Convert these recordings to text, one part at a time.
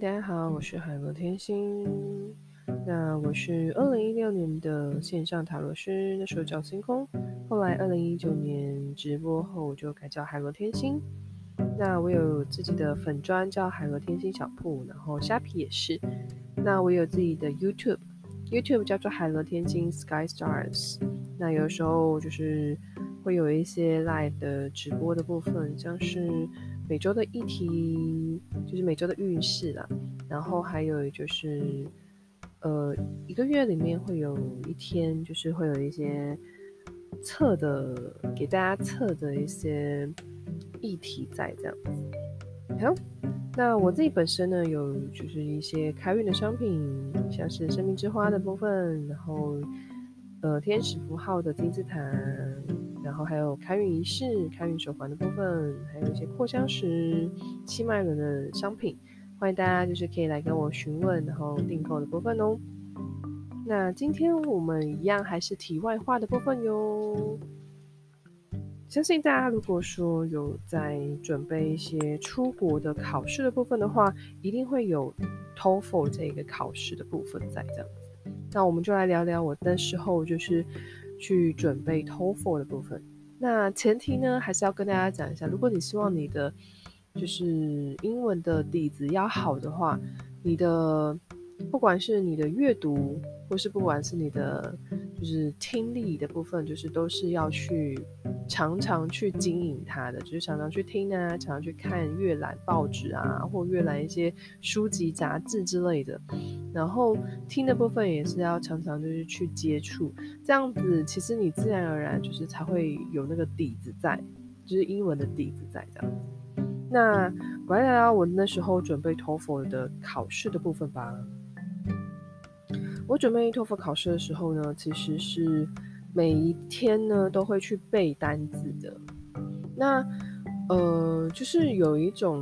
大家好，我是海螺天星。那我是二零一六年的线上塔罗师，那时候叫星空。后来二零一九年直播后我就改叫海螺天星。那我有自己的粉砖叫海螺天星小铺，然后虾皮也是。那我有自己的 YouTube，YouTube 叫做海螺天星 Sky Stars。那有时候就是会有一些 live 的直播的部分，像是。每周的议题就是每周的运势啦，然后还有就是，呃，一个月里面会有一天，就是会有一些测的，给大家测的一些议题在这样子。好，那我自己本身呢，有就是一些开运的商品，像是生命之花的部分，然后呃天使符号的金字塔。然后还有开运仪式、开运手环的部分，还有一些扩香石、七脉轮的商品，欢迎大家就是可以来跟我询问，然后订购的部分哦。那今天我们一样还是题外话的部分哟。相信大家如果说有在准备一些出国的考试的部分的话，一定会有 TOEFL 这个考试的部分在这样。那我们就来聊聊我那时候就是。去准备 TOEFL 的部分，那前提呢，还是要跟大家讲一下，如果你希望你的就是英文的底子要好的话，你的不管是你的阅读，或是不管是你的就是听力的部分，就是都是要去常常去经营它的，就是常常去听啊，常常去看阅览报纸啊，或阅览一些书籍杂志之类的。然后听的部分也是要常常就是去接触，这样子其实你自然而然就是才会有那个底子在，就是英文的底子在这样子。那我来聊聊我那时候准备托福的考试的部分吧。我准备托福考试的时候呢，其实是每一天呢都会去背单字的。那呃，就是有一种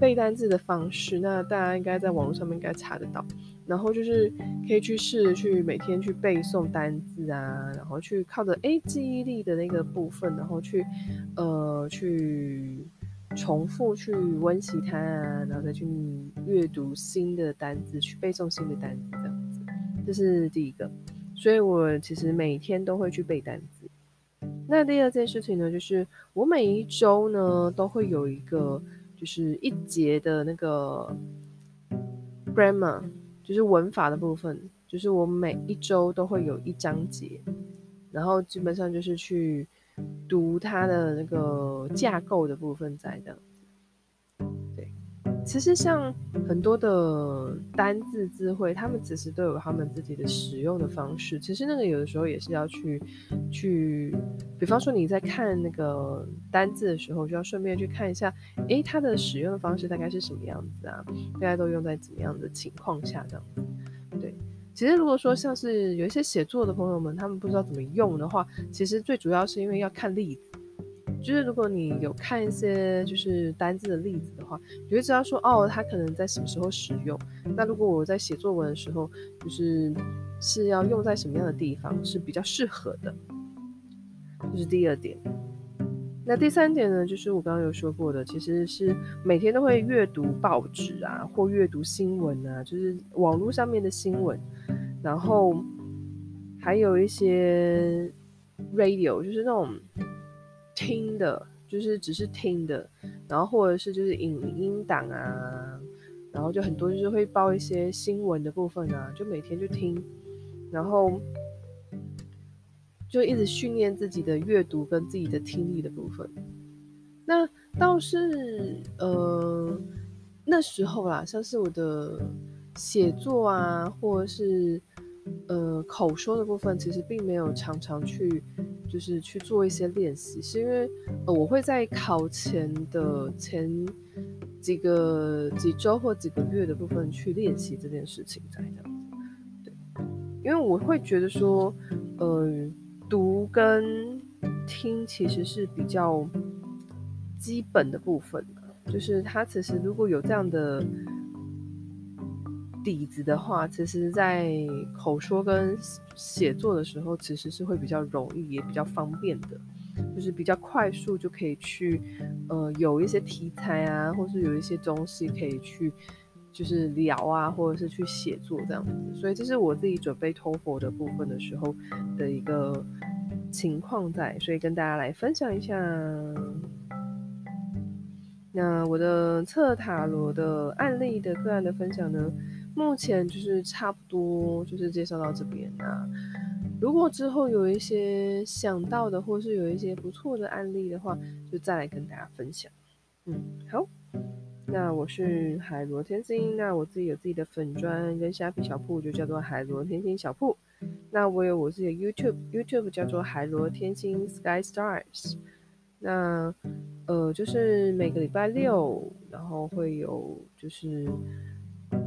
背单字的方式，那大家应该在网络上面应该查得到。然后就是可以去试着去每天去背诵单字啊，然后去靠着诶记忆力的那个部分，然后去呃去重复去温习它啊，然后再去阅读新的单字，去背诵新的单字这样子，这是第一个。所以我其实每天都会去背单词。那第二件事情呢，就是我每一周呢都会有一个就是一节的那个 grammar。就是文法的部分，就是我每一周都会有一章节，然后基本上就是去读它的那个架构的部分在的。其实像很多的单字词汇，他们其实都有他们自己的使用的方式。其实那个有的时候也是要去去，比方说你在看那个单字的时候，就要顺便去看一下，诶，它的使用的方式大概是什么样子啊？大家都用在怎么样的情况下这样？对，其实如果说像是有一些写作的朋友们，他们不知道怎么用的话，其实最主要是因为要看例子。就是如果你有看一些就是单字的例子的话，你会知道说哦，它可能在什么时候使用。那如果我在写作文的时候，就是是要用在什么样的地方是比较适合的，这是第二点。那第三点呢，就是我刚刚有说过的，其实是每天都会阅读报纸啊，或阅读新闻啊，就是网络上面的新闻，然后还有一些 radio，就是那种听的，就是只是听的，然后或者是就是影音档啊，然后就很多就是会报一些新闻的部分啊，就每天就听，然后。就一直训练自己的阅读跟自己的听力的部分。那倒是呃那时候啦，像是我的写作啊，或者是呃口说的部分，其实并没有常常去就是去做一些练习，是因为呃我会在考前的前几个几周或几个月的部分去练习这件事情在这样子。对，因为我会觉得说呃。读跟听其实是比较基本的部分，就是它其实如果有这样的底子的话，其实在口说跟写作的时候，其实是会比较容易，也比较方便的，就是比较快速就可以去，呃，有一些题材啊，或是有一些东西可以去，就是聊啊，或者是去写作这样子。所以这是我自己准备托福的部分的时候的一个情况在，所以跟大家来分享一下。那我的测塔罗的案例的个案的分享呢，目前就是差不多就是介绍到这边啊。如果之后有一些想到的，或是有一些不错的案例的话，就再来跟大家分享。嗯，好。那我是海螺天星，那我自己有自己的粉砖跟虾皮小铺，就叫做海螺天星小铺。那我有我自己的 YouTube，YouTube 叫做海螺天星 Sky Stars。那呃，就是每个礼拜六，然后会有就是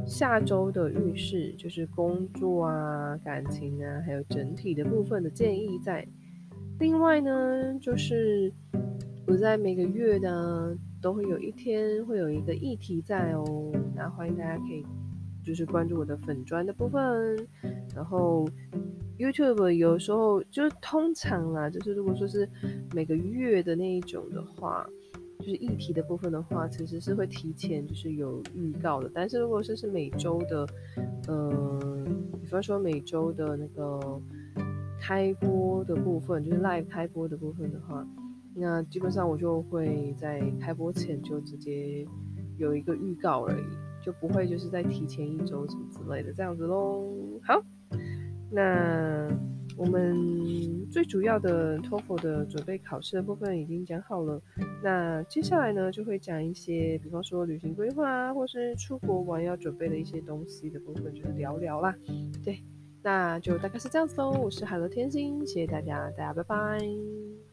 下周的运势，就是工作啊、感情啊，还有整体的部分的建议在。另外呢，就是我在每个月呢都会有一天会有一个议题在哦，那欢迎大家可以就是关注我的粉专的部分，然后。YouTube 有时候就是通常啦，就是如果说是每个月的那一种的话，就是议题的部分的话，其实是会提前就是有预告的。但是如果说是每周的，呃，比方说每周的那个开播的部分，就是 live 开播的部分的话，那基本上我就会在开播前就直接有一个预告而已，就不会就是在提前一周什么之类的这样子喽。好。那我们最主要的托福的准备考试的部分已经讲好了，那接下来呢就会讲一些，比方说旅行规划啊，或是出国玩要准备的一些东西的部分，就是聊聊啦。对，那就大概是这样子喽。我是海螺天心，谢谢大家，大家拜拜。